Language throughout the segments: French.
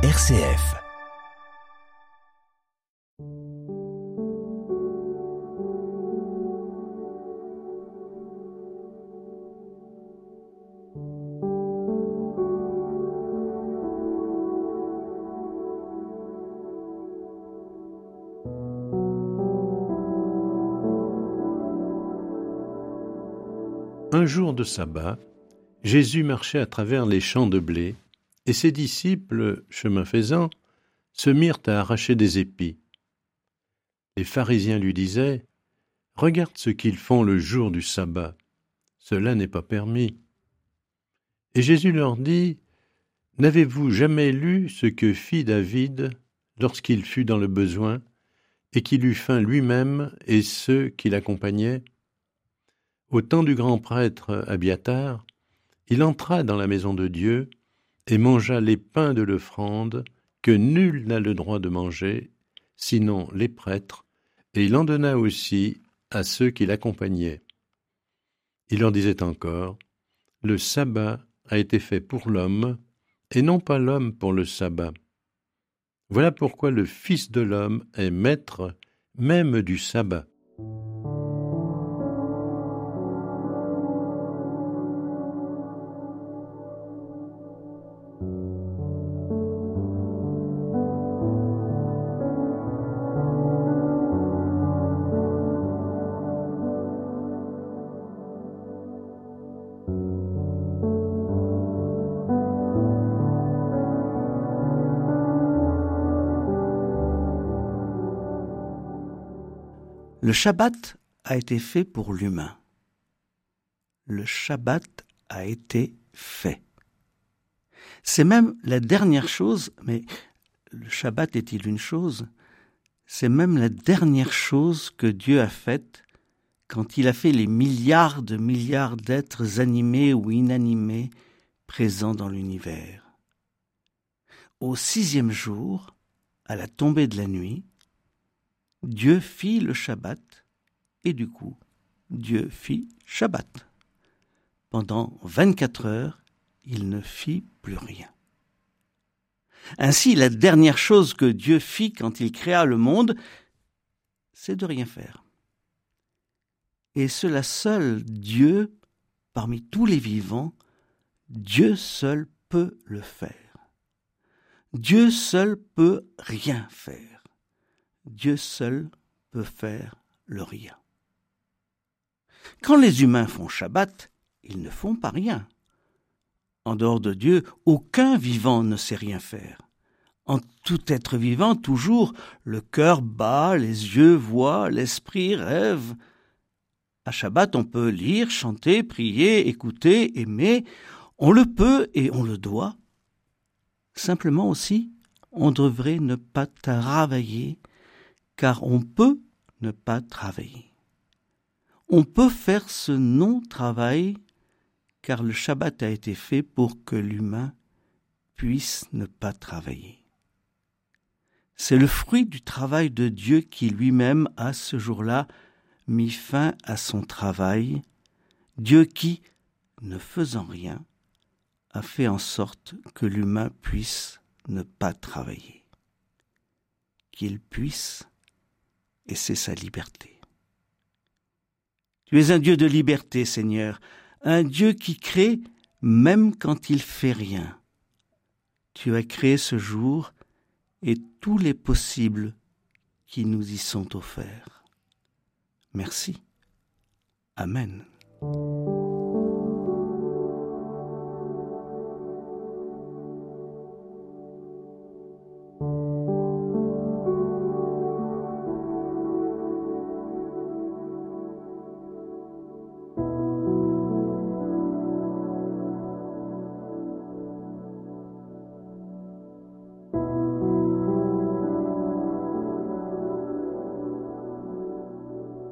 RCF. Un jour de sabbat, Jésus marchait à travers les champs de blé, et ses disciples, chemin faisant, se mirent à arracher des épis. Les pharisiens lui disaient Regarde ce qu'ils font le jour du sabbat, cela n'est pas permis. Et Jésus leur dit N'avez-vous jamais lu ce que fit David lorsqu'il fut dans le besoin, et qu'il eut faim lui-même et ceux qui l'accompagnaient? Au temps du grand prêtre Abiatar, il entra dans la maison de Dieu et mangea les pains de l'offrande que nul n'a le droit de manger, sinon les prêtres, et il en donna aussi à ceux qui l'accompagnaient. Il leur disait encore, Le sabbat a été fait pour l'homme, et non pas l'homme pour le sabbat. Voilà pourquoi le Fils de l'homme est maître même du sabbat. Le Shabbat a été fait pour l'humain. Le Shabbat a été fait. C'est même la dernière chose, mais le Shabbat est-il une chose? C'est même la dernière chose que Dieu a faite quand il a fait les milliards de milliards d'êtres animés ou inanimés présents dans l'univers. Au sixième jour, à la tombée de la nuit, Dieu fit le Shabbat, et du coup, Dieu fit Shabbat. Pendant vingt-quatre heures, il ne fit plus rien. Ainsi, la dernière chose que Dieu fit quand il créa le monde, c'est de rien faire. Et cela seul, Dieu, parmi tous les vivants, Dieu seul peut le faire. Dieu seul peut rien faire. Dieu seul peut faire le rien. Quand les humains font Shabbat, ils ne font pas rien. En dehors de Dieu, aucun vivant ne sait rien faire. En tout être vivant, toujours, le cœur bat, les yeux voient, l'esprit rêve. À Shabbat, on peut lire, chanter, prier, écouter, aimer. On le peut et on le doit. Simplement aussi, on devrait ne pas travailler car on peut ne pas travailler. On peut faire ce non-travail car le Shabbat a été fait pour que l'humain puisse ne pas travailler. C'est le fruit du travail de Dieu qui lui-même a ce jour-là mis fin à son travail, Dieu qui, ne faisant rien, a fait en sorte que l'humain puisse ne pas travailler, qu'il puisse et c'est sa liberté. Tu es un Dieu de liberté, Seigneur, un Dieu qui crée même quand il fait rien. Tu as créé ce jour et tous les possibles qui nous y sont offerts. Merci. Amen.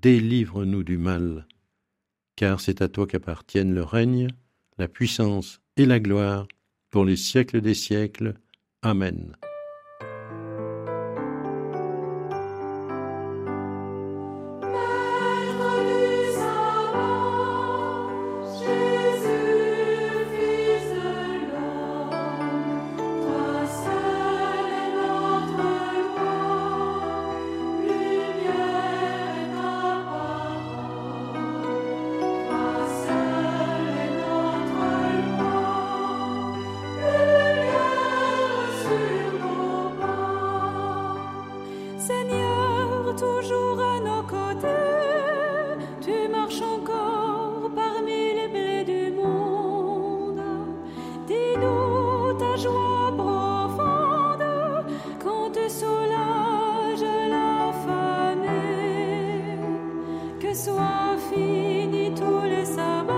délivre-nous du mal. Car c'est à toi qu'appartiennent le règne, la puissance et la gloire pour les siècles des siècles. Amen. que soient finis tous les sabbats.